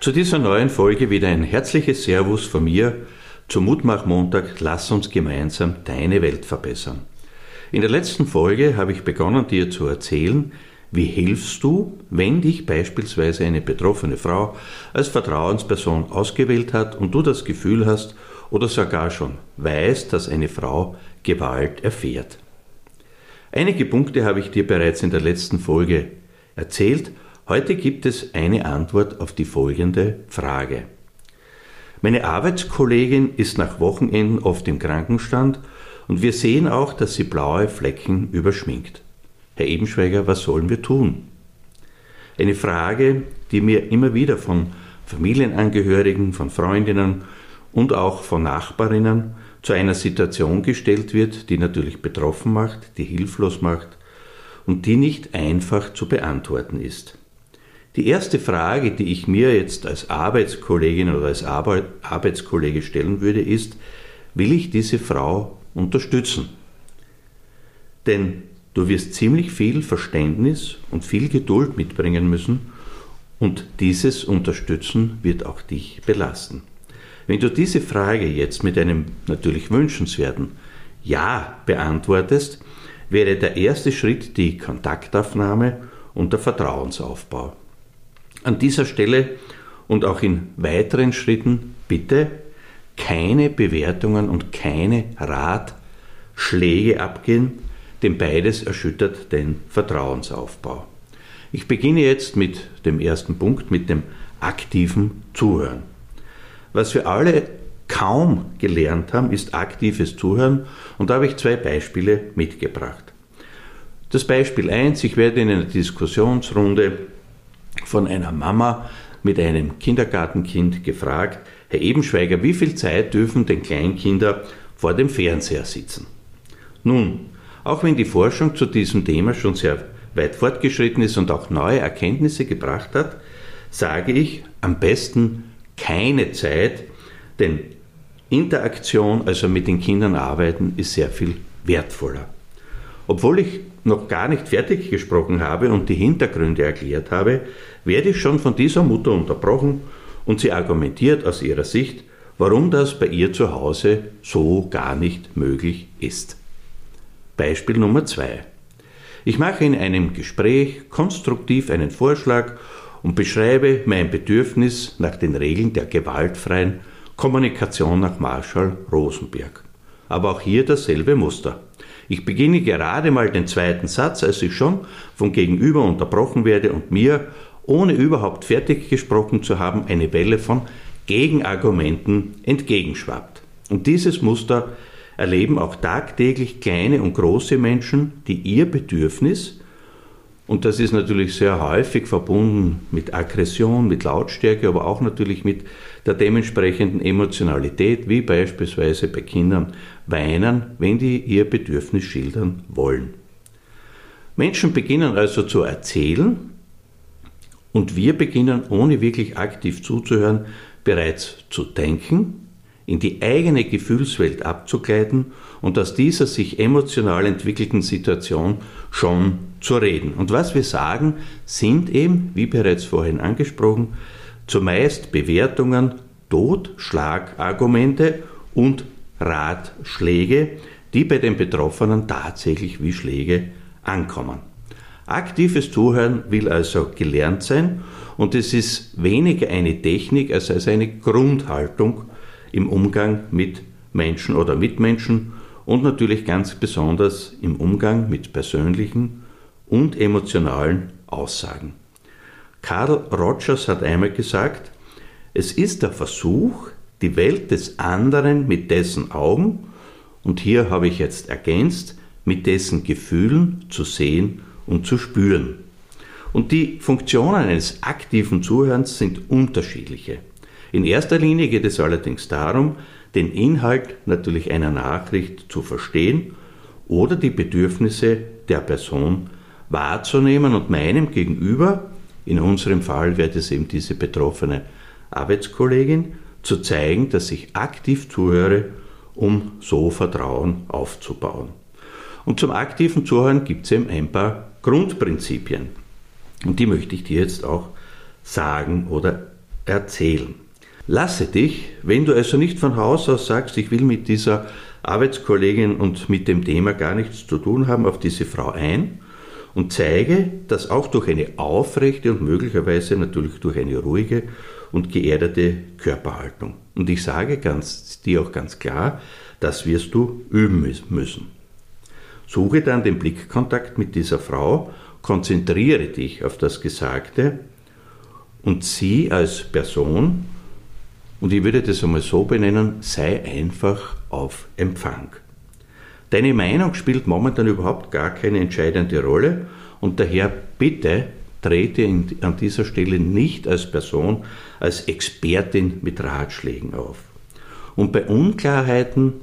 Zu dieser neuen Folge wieder ein herzliches Servus von mir zum Mutmach-Montag Lass uns gemeinsam deine Welt verbessern. In der letzten Folge habe ich begonnen, dir zu erzählen, wie hilfst du, wenn dich beispielsweise eine betroffene Frau als Vertrauensperson ausgewählt hat und du das Gefühl hast oder sogar schon weißt, dass eine Frau Gewalt erfährt. Einige Punkte habe ich dir bereits in der letzten Folge erzählt Heute gibt es eine Antwort auf die folgende Frage. Meine Arbeitskollegin ist nach Wochenenden oft im Krankenstand und wir sehen auch, dass sie blaue Flecken überschminkt. Herr Ebenschweiger, was sollen wir tun? Eine Frage, die mir immer wieder von Familienangehörigen, von Freundinnen und auch von Nachbarinnen zu einer Situation gestellt wird, die natürlich betroffen macht, die hilflos macht und die nicht einfach zu beantworten ist. Die erste Frage, die ich mir jetzt als Arbeitskollegin oder als Arbeitskollege stellen würde, ist, will ich diese Frau unterstützen? Denn du wirst ziemlich viel Verständnis und viel Geduld mitbringen müssen und dieses Unterstützen wird auch dich belasten. Wenn du diese Frage jetzt mit einem natürlich wünschenswerten Ja beantwortest, wäre der erste Schritt die Kontaktaufnahme und der Vertrauensaufbau. An dieser Stelle und auch in weiteren Schritten bitte keine Bewertungen und keine Ratschläge abgehen, denn beides erschüttert den Vertrauensaufbau. Ich beginne jetzt mit dem ersten Punkt, mit dem aktiven Zuhören. Was wir alle kaum gelernt haben, ist aktives Zuhören und da habe ich zwei Beispiele mitgebracht. Das Beispiel 1, ich werde in einer Diskussionsrunde von einer Mama mit einem Kindergartenkind gefragt, Herr Ebenschweiger, wie viel Zeit dürfen denn Kleinkinder vor dem Fernseher sitzen? Nun, auch wenn die Forschung zu diesem Thema schon sehr weit fortgeschritten ist und auch neue Erkenntnisse gebracht hat, sage ich am besten keine Zeit, denn Interaktion, also mit den Kindern arbeiten, ist sehr viel wertvoller. Obwohl ich noch gar nicht fertig gesprochen habe und die Hintergründe erklärt habe, werde ich schon von dieser Mutter unterbrochen und sie argumentiert aus ihrer Sicht, warum das bei ihr zu Hause so gar nicht möglich ist. Beispiel Nummer zwei: Ich mache in einem Gespräch konstruktiv einen Vorschlag und beschreibe mein Bedürfnis nach den Regeln der gewaltfreien Kommunikation nach Marshall Rosenberg. Aber auch hier dasselbe Muster. Ich beginne gerade mal den zweiten Satz, als ich schon vom Gegenüber unterbrochen werde und mir, ohne überhaupt fertig gesprochen zu haben, eine Welle von Gegenargumenten entgegenschwappt. Und dieses Muster erleben auch tagtäglich kleine und große Menschen, die ihr Bedürfnis und das ist natürlich sehr häufig verbunden mit Aggression, mit Lautstärke, aber auch natürlich mit der dementsprechenden Emotionalität, wie beispielsweise bei Kindern weinen, wenn die ihr Bedürfnis schildern wollen. Menschen beginnen also zu erzählen und wir beginnen, ohne wirklich aktiv zuzuhören, bereits zu denken, in die eigene Gefühlswelt abzugleiten und aus dieser sich emotional entwickelten Situation schon zu reden. Und was wir sagen, sind eben, wie bereits vorhin angesprochen, zumeist Bewertungen, Totschlagargumente und Ratschläge, die bei den Betroffenen tatsächlich wie Schläge ankommen. Aktives Zuhören will also gelernt sein und es ist weniger eine Technik als eine Grundhaltung im Umgang mit Menschen oder Mitmenschen und natürlich ganz besonders im Umgang mit persönlichen und emotionalen Aussagen. Carl Rogers hat einmal gesagt, es ist der Versuch, die Welt des anderen mit dessen Augen, und hier habe ich jetzt ergänzt, mit dessen Gefühlen zu sehen und zu spüren. Und die Funktionen eines aktiven Zuhörens sind unterschiedliche. In erster Linie geht es allerdings darum, den Inhalt natürlich einer Nachricht zu verstehen oder die Bedürfnisse der Person wahrzunehmen und meinem Gegenüber, in unserem Fall wäre das eben diese betroffene Arbeitskollegin, zu zeigen, dass ich aktiv zuhöre, um so Vertrauen aufzubauen. Und zum aktiven Zuhören gibt es eben ein paar Grundprinzipien. Und die möchte ich dir jetzt auch sagen oder erzählen. Lasse dich, wenn du also nicht von Haus aus sagst, ich will mit dieser Arbeitskollegin und mit dem Thema gar nichts zu tun haben, auf diese Frau ein und zeige, dass auch durch eine aufrechte und möglicherweise natürlich durch eine ruhige und geerdete Körperhaltung. Und ich sage ganz, dir auch ganz klar, das wirst du üben müssen. Suche dann den Blickkontakt mit dieser Frau, konzentriere dich auf das Gesagte und sie als Person und ich würde das einmal so benennen, sei einfach auf Empfang. Deine Meinung spielt momentan überhaupt gar keine entscheidende Rolle und daher bitte trete an dieser Stelle nicht als Person, als Expertin mit Ratschlägen auf. Und bei Unklarheiten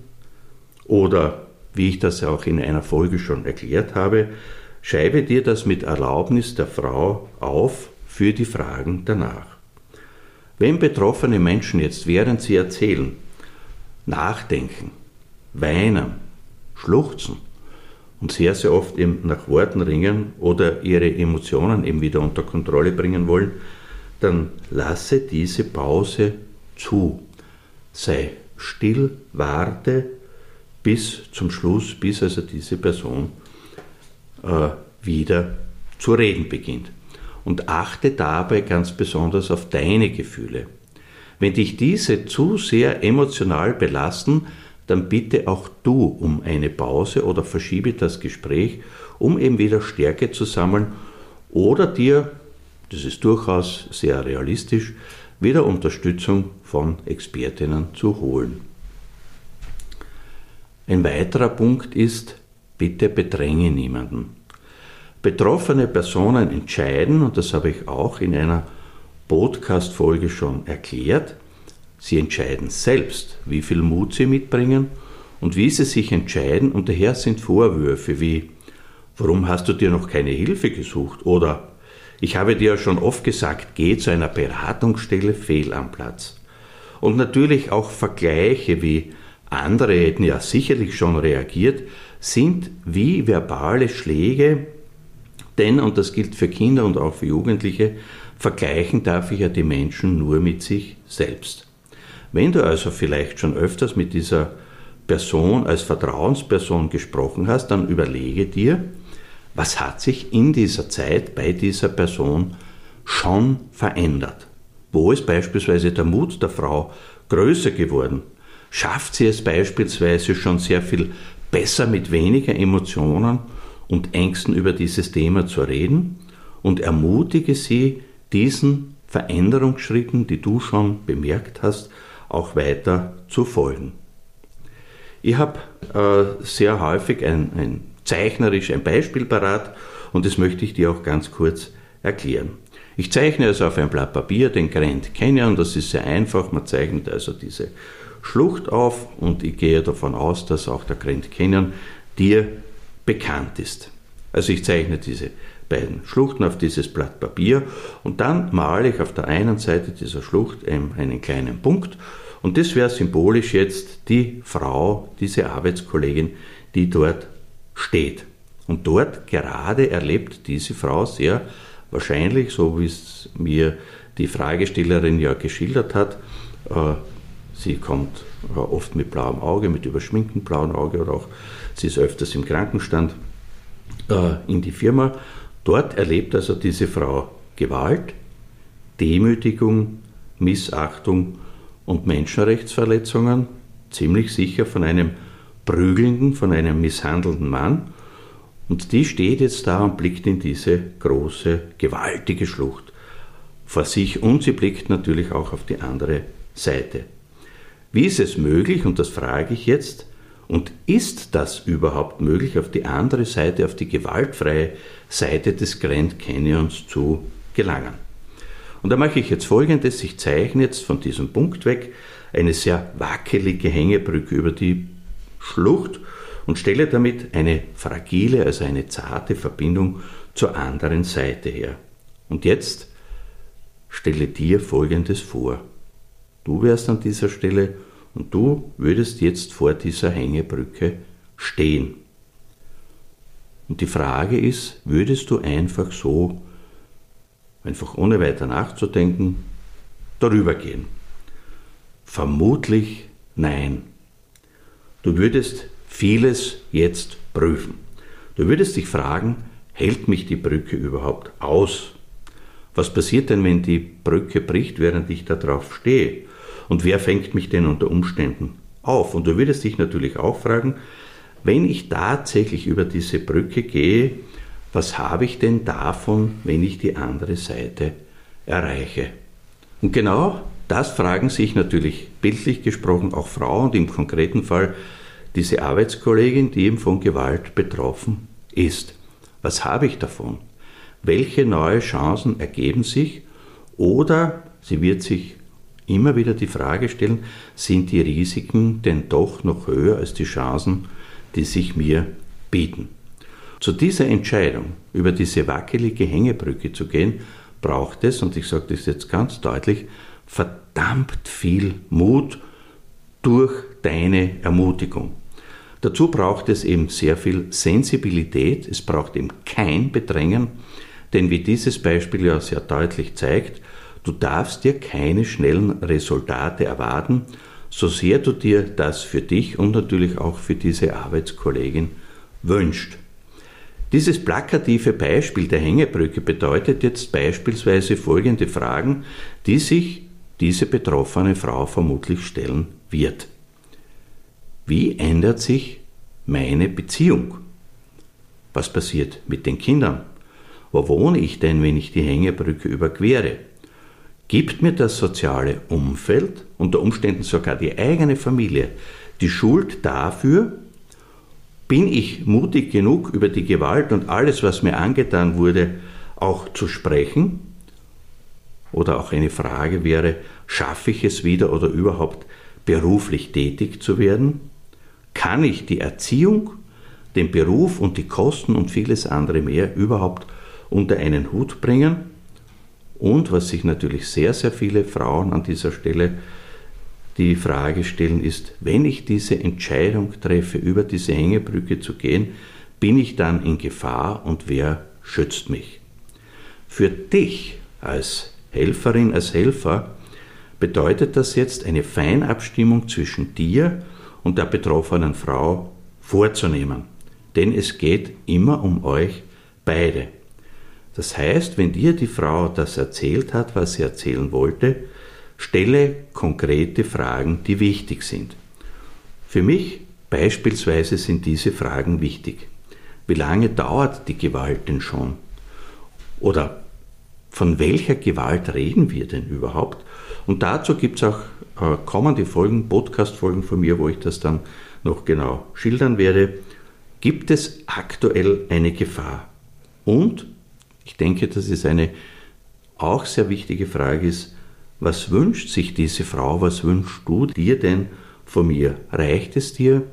oder, wie ich das auch in einer Folge schon erklärt habe, schreibe dir das mit Erlaubnis der Frau auf für die Fragen danach. Wenn betroffene Menschen jetzt, während sie erzählen, nachdenken, weinen, schluchzen und sehr, sehr oft eben nach Worten ringen oder ihre Emotionen eben wieder unter Kontrolle bringen wollen, dann lasse diese Pause zu. Sei still, warte bis zum Schluss, bis also diese Person äh, wieder zu reden beginnt und achte dabei ganz besonders auf deine Gefühle. Wenn dich diese zu sehr emotional belasten, dann bitte auch du um eine Pause oder verschiebe das Gespräch, um eben wieder Stärke zu sammeln oder dir, das ist durchaus sehr realistisch, wieder Unterstützung von Expertinnen zu holen. Ein weiterer Punkt ist, bitte bedränge niemanden. Betroffene Personen entscheiden, und das habe ich auch in einer Podcast-Folge schon erklärt, sie entscheiden selbst, wie viel Mut sie mitbringen und wie sie sich entscheiden, und daher sind Vorwürfe wie, warum hast du dir noch keine Hilfe gesucht? Oder ich habe dir ja schon oft gesagt, geh zu einer Beratungsstelle fehl am Platz. Und natürlich auch Vergleiche wie andere hätten ja sicherlich schon reagiert, sind wie verbale Schläge denn, und das gilt für Kinder und auch für Jugendliche, vergleichen darf ich ja die Menschen nur mit sich selbst. Wenn du also vielleicht schon öfters mit dieser Person als Vertrauensperson gesprochen hast, dann überlege dir, was hat sich in dieser Zeit bei dieser Person schon verändert? Wo ist beispielsweise der Mut der Frau größer geworden? Schafft sie es beispielsweise schon sehr viel besser mit weniger Emotionen und Ängsten über dieses Thema zu reden und ermutige sie, diesen Veränderungsschritten, die du schon bemerkt hast, auch weiter zu folgen. Ich habe äh, sehr häufig ein, ein zeichnerisch ein Beispiel parat und das möchte ich dir auch ganz kurz erklären. Ich zeichne also auf ein Blatt Papier den Grand Canyon, das ist sehr einfach, man zeichnet also diese Schlucht auf und ich gehe davon aus, dass auch der Grand Canyon dir bekannt ist. Also ich zeichne diese beiden Schluchten auf dieses Blatt Papier und dann male ich auf der einen Seite dieser Schlucht einen kleinen Punkt und das wäre symbolisch jetzt die Frau, diese Arbeitskollegin, die dort steht. Und dort gerade erlebt diese Frau sehr wahrscheinlich, so wie es mir die Fragestellerin ja geschildert hat, äh, sie kommt äh, oft mit blauem Auge, mit überschminktem blauen Auge oder auch sie ist öfters im Krankenstand äh, in die Firma. Dort erlebt also diese Frau Gewalt, Demütigung, Missachtung und Menschenrechtsverletzungen, ziemlich sicher von einem prügelnden, von einem misshandelnden Mann. Und die steht jetzt da und blickt in diese große, gewaltige Schlucht vor sich und sie blickt natürlich auch auf die andere Seite. Wie ist es möglich, und das frage ich jetzt, und ist das überhaupt möglich, auf die andere Seite, auf die gewaltfreie Seite des Grand Canyons zu gelangen. Und da mache ich jetzt folgendes, ich zeichne jetzt von diesem Punkt weg eine sehr wackelige Hängebrücke über die Schlucht und stelle damit eine fragile, also eine zarte Verbindung zur anderen Seite her. Und jetzt stelle dir Folgendes vor. Du wärst an dieser Stelle und du würdest jetzt vor dieser Hängebrücke stehen. Und die Frage ist, würdest du einfach so, einfach ohne weiter nachzudenken, darüber gehen? Vermutlich nein. Du würdest vieles jetzt prüfen. Du würdest dich fragen, hält mich die Brücke überhaupt aus? Was passiert denn, wenn die Brücke bricht, während ich da drauf stehe? Und wer fängt mich denn unter Umständen auf? Und du würdest dich natürlich auch fragen, wenn ich tatsächlich über diese Brücke gehe, was habe ich denn davon, wenn ich die andere Seite erreiche? Und genau das fragen sich natürlich bildlich gesprochen auch Frauen und im konkreten Fall diese Arbeitskollegin, die eben von Gewalt betroffen ist. Was habe ich davon? Welche neue Chancen ergeben sich? Oder sie wird sich immer wieder die Frage stellen, sind die Risiken denn doch noch höher als die Chancen, die sich mir bieten? Zu dieser Entscheidung, über diese wackelige Hängebrücke zu gehen, braucht es, und ich sage das jetzt ganz deutlich, verdammt viel Mut durch deine Ermutigung. Dazu braucht es eben sehr viel Sensibilität, es braucht eben kein Bedrängen, denn wie dieses Beispiel ja sehr deutlich zeigt, du darfst dir keine schnellen Resultate erwarten, so sehr du dir das für dich und natürlich auch für diese Arbeitskollegin wünscht. Dieses plakative Beispiel der Hängebrücke bedeutet jetzt beispielsweise folgende Fragen, die sich diese betroffene Frau vermutlich stellen wird. Wie ändert sich meine Beziehung? Was passiert mit den Kindern? Wo wohne ich denn, wenn ich die Hängebrücke überquere? Gibt mir das soziale Umfeld, unter Umständen sogar die eigene Familie, die Schuld dafür? Bin ich mutig genug, über die Gewalt und alles, was mir angetan wurde, auch zu sprechen? Oder auch eine Frage wäre, schaffe ich es wieder oder überhaupt beruflich tätig zu werden? Kann ich die Erziehung, den Beruf und die Kosten und vieles andere mehr überhaupt unter einen Hut bringen? Und was sich natürlich sehr, sehr viele Frauen an dieser Stelle die Frage stellen, ist, wenn ich diese Entscheidung treffe, über diese Hängebrücke zu gehen, bin ich dann in Gefahr und wer schützt mich? Für dich als Helferin, als Helfer bedeutet das jetzt eine Feinabstimmung zwischen dir und der betroffenen Frau vorzunehmen. Denn es geht immer um euch beide. Das heißt, wenn dir die Frau das erzählt hat, was sie erzählen wollte, stelle konkrete Fragen, die wichtig sind. Für mich beispielsweise sind diese Fragen wichtig. Wie lange dauert die Gewalt denn schon? Oder von welcher Gewalt reden wir denn überhaupt? Und dazu gibt es auch äh, kommende Folgen, Podcast-Folgen von mir, wo ich das dann noch genau schildern werde. Gibt es aktuell eine Gefahr? Und ich denke, dass es eine auch sehr wichtige Frage ist, was wünscht sich diese Frau, was wünschst du dir denn von mir? Reicht es dir,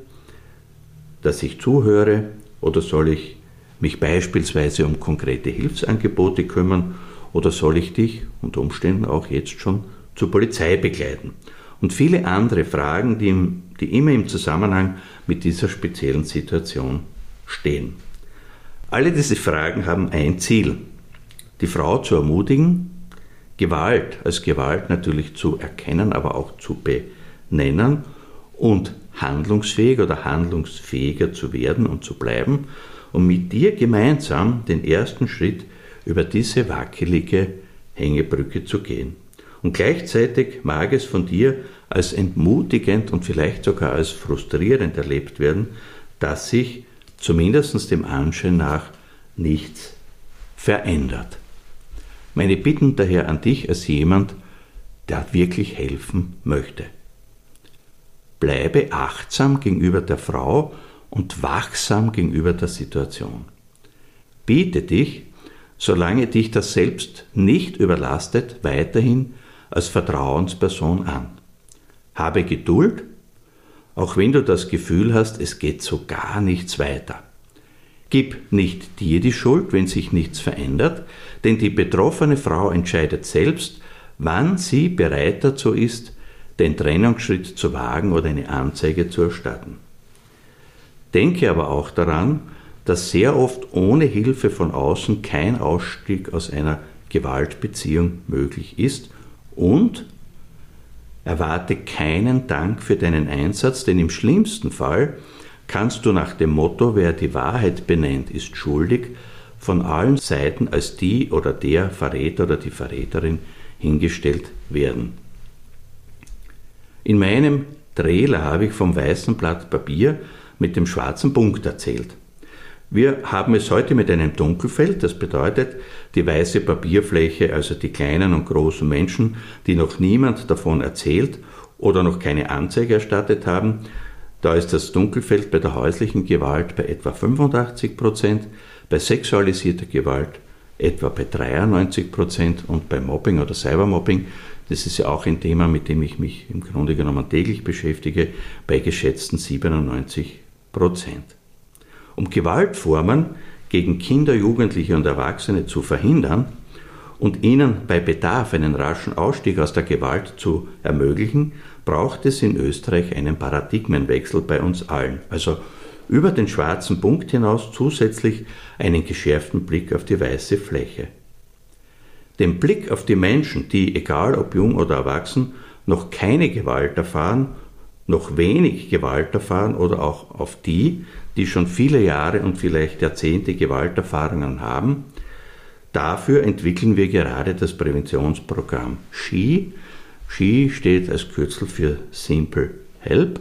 dass ich zuhöre oder soll ich mich beispielsweise um konkrete Hilfsangebote kümmern oder soll ich dich unter Umständen auch jetzt schon zur Polizei begleiten? Und viele andere Fragen, die, im, die immer im Zusammenhang mit dieser speziellen Situation stehen. Alle diese Fragen haben ein Ziel, die Frau zu ermutigen, Gewalt als Gewalt natürlich zu erkennen, aber auch zu benennen und handlungsfähig oder handlungsfähiger zu werden und zu bleiben und mit dir gemeinsam den ersten Schritt über diese wackelige Hängebrücke zu gehen. Und gleichzeitig mag es von dir als entmutigend und vielleicht sogar als frustrierend erlebt werden, dass sich zumindest dem Anschein nach nichts verändert. Meine Bitten daher an dich als jemand, der wirklich helfen möchte. Bleibe achtsam gegenüber der Frau und wachsam gegenüber der Situation. Biete dich, solange dich das selbst nicht überlastet, weiterhin als Vertrauensperson an. Habe Geduld, auch wenn du das Gefühl hast, es geht so gar nichts weiter. Gib nicht dir die Schuld, wenn sich nichts verändert, denn die betroffene Frau entscheidet selbst, wann sie bereit dazu ist, den Trennungsschritt zu wagen oder eine Anzeige zu erstatten. Denke aber auch daran, dass sehr oft ohne Hilfe von außen kein Ausstieg aus einer Gewaltbeziehung möglich ist und erwarte keinen Dank für deinen Einsatz, denn im schlimmsten Fall kannst du nach dem Motto, wer die Wahrheit benennt, ist schuldig, von allen Seiten als die oder der Verräter oder die Verräterin hingestellt werden. In meinem Trailer habe ich vom weißen Blatt Papier mit dem schwarzen Punkt erzählt. Wir haben es heute mit einem Dunkelfeld, das bedeutet die weiße Papierfläche, also die kleinen und großen Menschen, die noch niemand davon erzählt oder noch keine Anzeige erstattet haben. Da ist das Dunkelfeld bei der häuslichen Gewalt bei etwa 85 Prozent, bei sexualisierter Gewalt etwa bei 93 Prozent und bei Mobbing oder Cybermobbing, das ist ja auch ein Thema, mit dem ich mich im Grunde genommen täglich beschäftige, bei geschätzten 97 Prozent. Um Gewaltformen gegen Kinder, Jugendliche und Erwachsene zu verhindern und ihnen bei Bedarf einen raschen Ausstieg aus der Gewalt zu ermöglichen, braucht es in Österreich einen Paradigmenwechsel bei uns allen. Also über den schwarzen Punkt hinaus zusätzlich einen geschärften Blick auf die weiße Fläche. Den Blick auf die Menschen, die, egal ob jung oder erwachsen, noch keine Gewalt erfahren, noch wenig Gewalt erfahren oder auch auf die, die schon viele Jahre und vielleicht Jahrzehnte Gewalterfahrungen haben. Dafür entwickeln wir gerade das Präventionsprogramm SHE. SHE steht als Kürzel für Simple Help,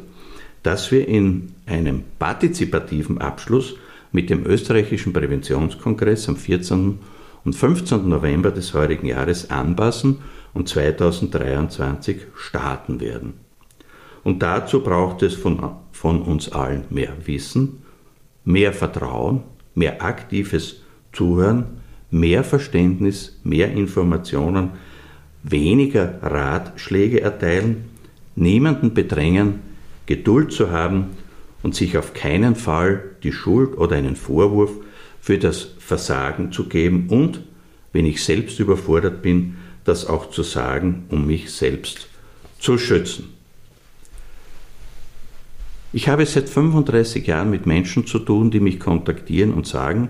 das wir in einem partizipativen Abschluss mit dem österreichischen Präventionskongress am 14. und 15. November des heurigen Jahres anpassen und 2023 starten werden. Und dazu braucht es von, von uns allen mehr Wissen, mehr Vertrauen, mehr aktives Zuhören, mehr Verständnis, mehr Informationen, weniger Ratschläge erteilen, niemanden bedrängen, Geduld zu haben und sich auf keinen Fall die Schuld oder einen Vorwurf für das Versagen zu geben und, wenn ich selbst überfordert bin, das auch zu sagen, um mich selbst zu schützen. Ich habe seit 35 Jahren mit Menschen zu tun, die mich kontaktieren und sagen,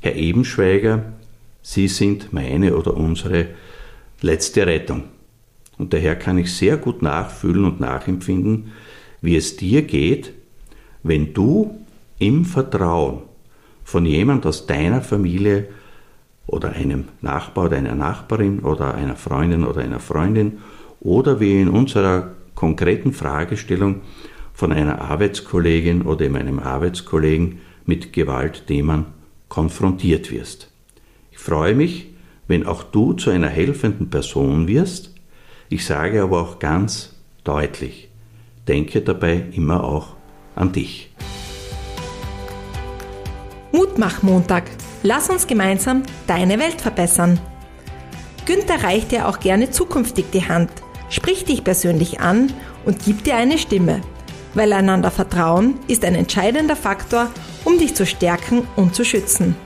Herr Ebenschweiger, Sie sind meine oder unsere letzte Rettung. Und daher kann ich sehr gut nachfühlen und nachempfinden, wie es dir geht, wenn du im Vertrauen von jemand aus deiner Familie oder einem Nachbar oder einer Nachbarin oder einer Freundin oder einer Freundin oder wie in unserer konkreten Fragestellung von einer Arbeitskollegin oder meinem Arbeitskollegen mit Gewaltthemen konfrontiert wirst. Ich freue mich, wenn auch du zu einer helfenden Person wirst. Ich sage aber auch ganz deutlich, denke dabei immer auch an dich. Mutmach-Montag. Lass uns gemeinsam deine Welt verbessern. Günther reicht dir auch gerne zukünftig die Hand, spricht dich persönlich an und gibt dir eine Stimme weil einander Vertrauen ist ein entscheidender Faktor, um dich zu stärken und zu schützen.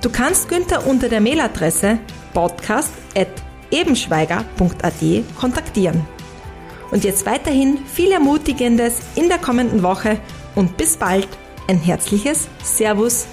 Du kannst Günther unter der Mailadresse podcast.ebenschweiger.at kontaktieren. Und jetzt weiterhin viel Ermutigendes in der kommenden Woche und bis bald. Ein herzliches Servus